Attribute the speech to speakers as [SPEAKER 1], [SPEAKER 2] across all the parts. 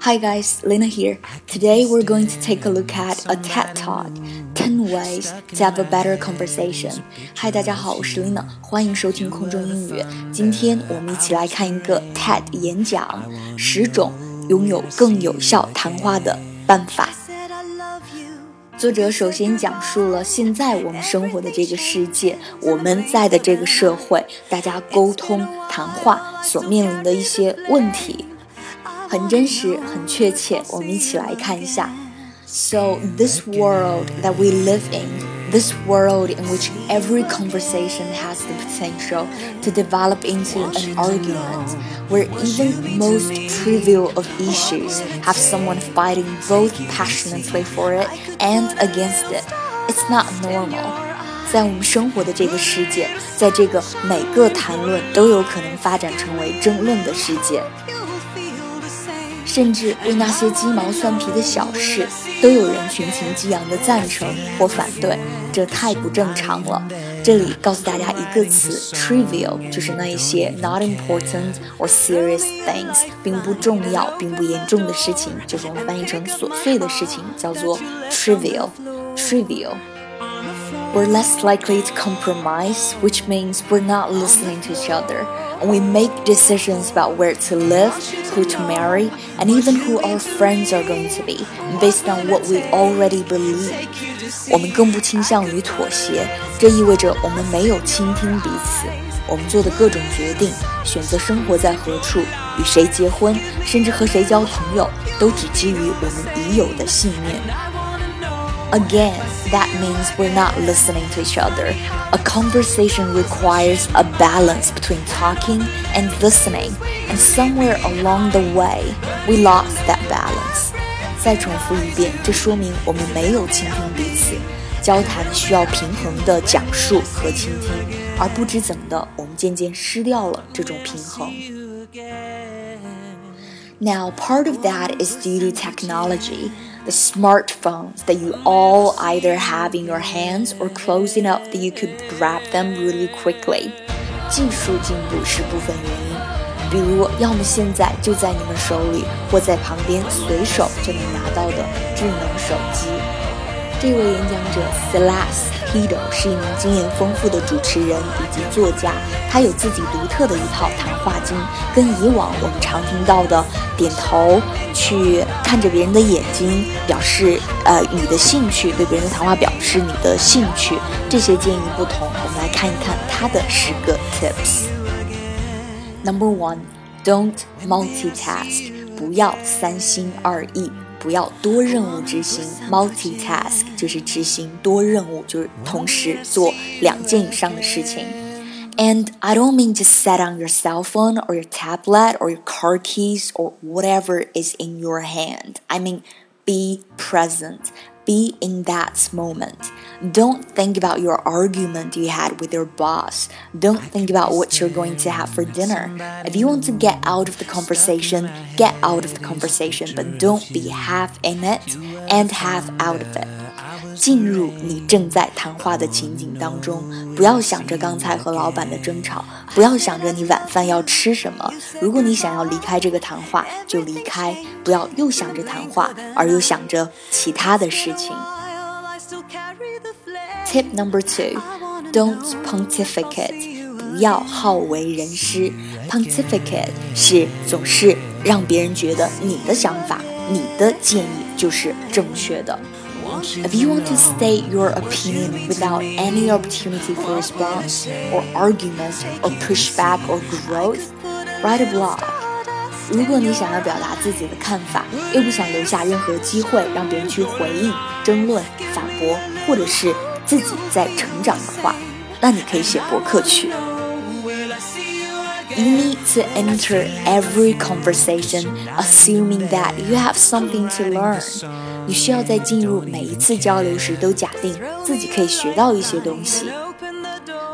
[SPEAKER 1] Hi guys, Lena here. Today we're going to take a look at a TED Talk, 10 Ways to Have a Better Conversation. Hi，大家好，我是 Lena，欢迎收听空中英语。今天我们一起来看一个 TED 演讲，十种拥有更有效谈话的办法。作者首先讲述了现在我们生活的这个世界，我们在的这个社会，大家沟通谈话所面临的一些问题。很真实，很确切。我们一起来看一下。So this world that we live in, this world in which every conversation has the potential to develop into an argument, where even most trivial of issues have someone fighting both passionately for it and against it. It's not normal. 在我们生活的这个世界，在这个每个谈论都有可能发展成为争论的世界。 甚至为那些鸡毛蒜皮的小事，都有人群情激昂的赞成或反对，这太不正常了。这里告诉大家一个词：trivial，就是那一些 not important or serious things，并不重要、并不严重的事情，就是我们翻译成琐碎的事情，叫做 trivial。trivial。We're less likely to compromise, which means we're not listening to each other. And we make decisions about where to live, who to marry, and even who our friends are going to be, based on what we already believe. 我们更不倾向于妥协，这意味着我们没有倾听彼此。我们做的各种决定，选择生活在何处，与谁结婚，甚至和谁交朋友，都只基于我们已有的信念。 Again, that means we're not listening to each other. A conversation requires a balance between talking and listening, and somewhere along the way, we lost that balance. 再重复一遍，这说明我们没有倾听彼此。交谈需要平衡的讲述和倾听，而不知怎么的，我们渐渐失掉了这种平衡。Now, part of that is due to technology the smartphones that you all either have in your hands or close enough that you could grab them really quickly. 技术进步是部分原因，比如要么现在就在你们手里，或在旁边随手就能拿到的智能手机。 这位演讲者，Selas Hedo，是一名经验丰富的主持人以及作家，他有自己独特的一套谈话经，跟以往我们常听到的点头、去看着别人的眼睛表示呃你的兴趣，对别人的谈话表示你的兴趣这些建议不同。我们来看一看他的十个 tips。Number one, don't multitask，不要三心二意。不要多任务执行，multitask 就是执行多任务，就是同时做两件以上的事情。And I don't mean just set on your cell phone or your tablet or your car keys or whatever is in your hand. I mean, be present. Be in that moment. Don't think about your argument you had with your boss. Don't think about what you're going to have for dinner. If you want to get out of the conversation, get out of the conversation, but don't be half in it and half out of it. 进入你正在谈话的情景当中，不要想着刚才和老板的争吵，不要想着你晚饭要吃什么。如果你想要离开这个谈话，就离开，不要又想着谈话，而又想着其他的事情。Tip number two, don't pontificate. 不要好为人师。Pontificate 是总是让别人觉得你的想法、你的建议就是正确的。If you want to state your opinion without any opportunity for response or argument or pushback or growth, write a blog. 如果你想要表达自己的看法，又不想留下任何机会让别人去回应、争论、反驳，或者是自己在成长的话，那你可以写博客去。You need to enter every conversation assuming that you have something to learn. 你需要在进入每一次交流时都假定自己可以学到一些东西。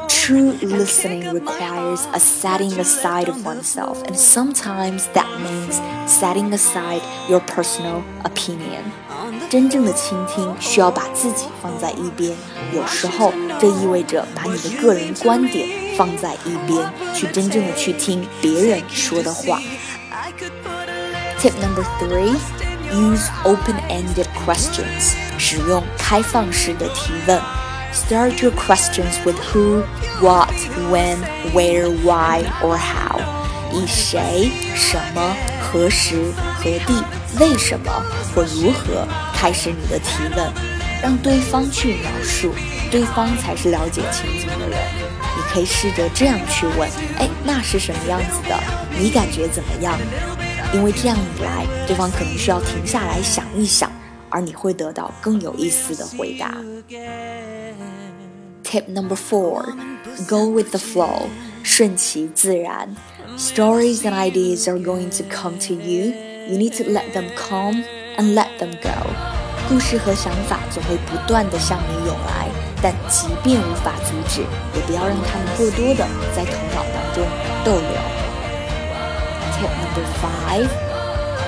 [SPEAKER 1] True listening requires a setting aside of oneself, and sometimes that means setting aside your personal opinion. 真正的倾听需要把自己放在一边，有时候这意味着把你的个人观点放在一边，去真正的去听别人说的话。 Tip number three. Use open-ended questions. 使用开放式的提问。Start your questions with who, what, when, where, why, or how. 以谁、什么、何时、何地、为什么或如何开始你的提问，让对方去描述，对方才是了解情景的人。你可以试着这样去问：哎，那是什么样子的？你感觉怎么样？因为这样一来，对方可能需要停下来想一想，而你会得到更有意思的回答。Tip number four: Go with the flow，顺其自然。Stories and ideas are going to come to you. You need to let them come and let them go. 故事和想法总会不断的向你涌来，但即便无法阻止，也不要让他们过多的在头脑当中逗留。Tip number five: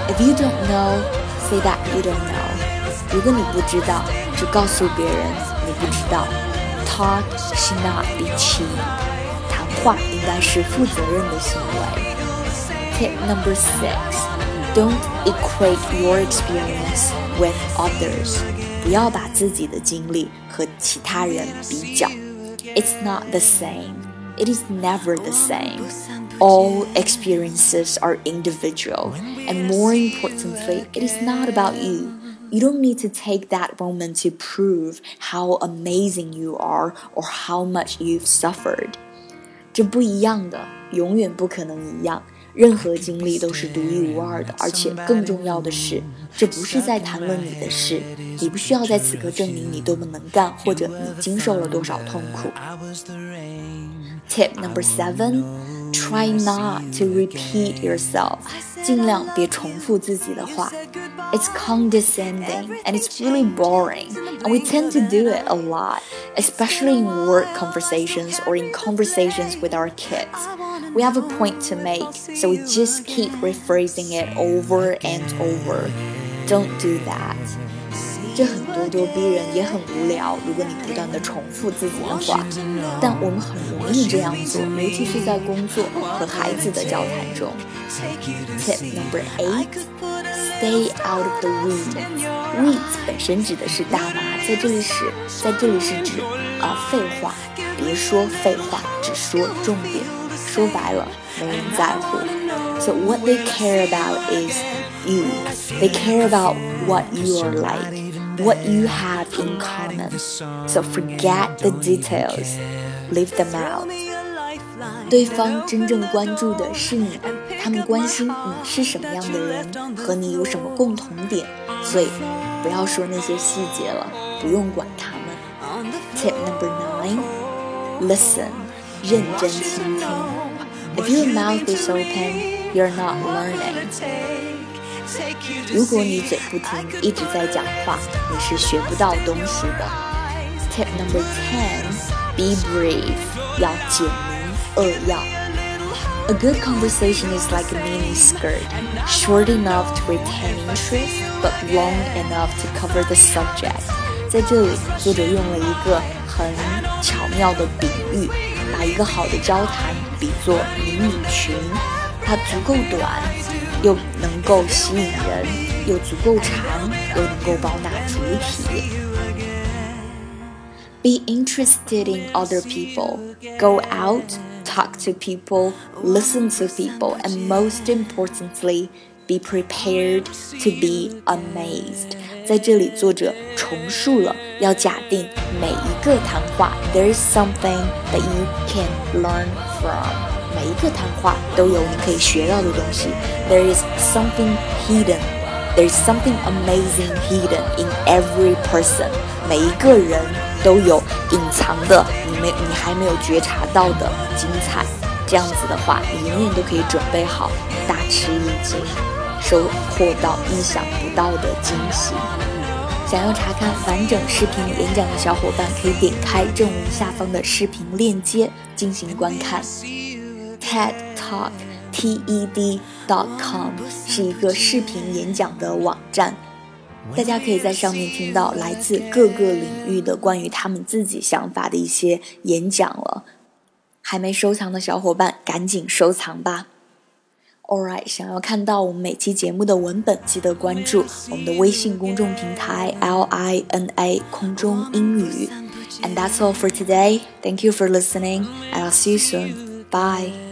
[SPEAKER 1] If you don't know, say that you don't know. 如果你不知道，就告诉别人你不知道。Talk should not be cheap. 谈话应该是负责任的行为。Tip number six: Don't equate your experience with others. 不要把自己的经历和其他人比较。It's not the same. It is never the same. All experiences are individual, and more importantly, it is not about you. You don't need to take that moment to prove how amazing you are or how much you've suffered. 这不一样的，永远不可能一样。 任何经历都是独一无二的，而且更重要的是，这不是在谈论你的事，你不需要在此刻证明你多么能干，或者你经受了多少痛苦。Tip number seven: Try not to repeat yourself. 尽量别重复自己的话。It's condescending and it's really boring, and we tend to do it a lot, especially in work conversations or in conversations with our kids. We have a point to make, so we just keep rephrasing it over and over. Don't do that. 这很咄咄逼人，也很无聊。如果你不断的重复自己的话，但我们很容易这样做，尤其是在工作和孩子的交谈中。Tip number eight: Stay out of the weeds. Weeds 本身指的是大麻，在这里是，在这里是指啊废话，别说废话，只说重点。 说白了，没人在乎。So what they care about is you. They care about what you are like what you have in common. So forget the details, leave them out. 对方真正关注的是你，他们关心你是什么样的人，和你有什么共同点，所以不要说那些细节了，不用管他们。Tip number nine: listen，认真倾听。 If your mouth is open, you're not learning. 如果你嘴不停，一直在讲话，你是学不到东西的。Tip number ten: Be brave，要简明扼要。A good conversation is like a mini skirt, short enough to retain interest, but long enough to cover the subject. 在这里，作者用了一个很巧妙的比喻，把一个好的交谈 比作迷你裙，它足够短。又能够吸引人，又足够长，又能够包纳主体。Be interested in other people. Go out, talk to people, listen to people, and most importantly, be prepared to be amazed. 在这里，作者重述了要假定每一个谈话，there is something that you can learn from. 每一个谈话都有你可以学到的东西。There is something hidden. There is something amazing hidden in every person. 每一个人都有隐藏的你没你还没有觉察到的精彩。这样子的话，你永远都可以准备好大吃一惊，收获到意想不到的惊喜。想要查看完整视频演讲的小伙伴，可以点开正文下方的视频链接进行观看。TED Talk T E D dot com 是一个视频演讲的网站，大家可以在上面听到来自各个领域的关于他们自己想法的一些演讲了。还没收藏的小伙伴，赶紧收藏吧！Alright，想要看到我们每期节目的文本，记得关注我们的微信公众平台 L I N A 空中英语。And that's all for today. Thank you for listening, I'll see you soon. Bye.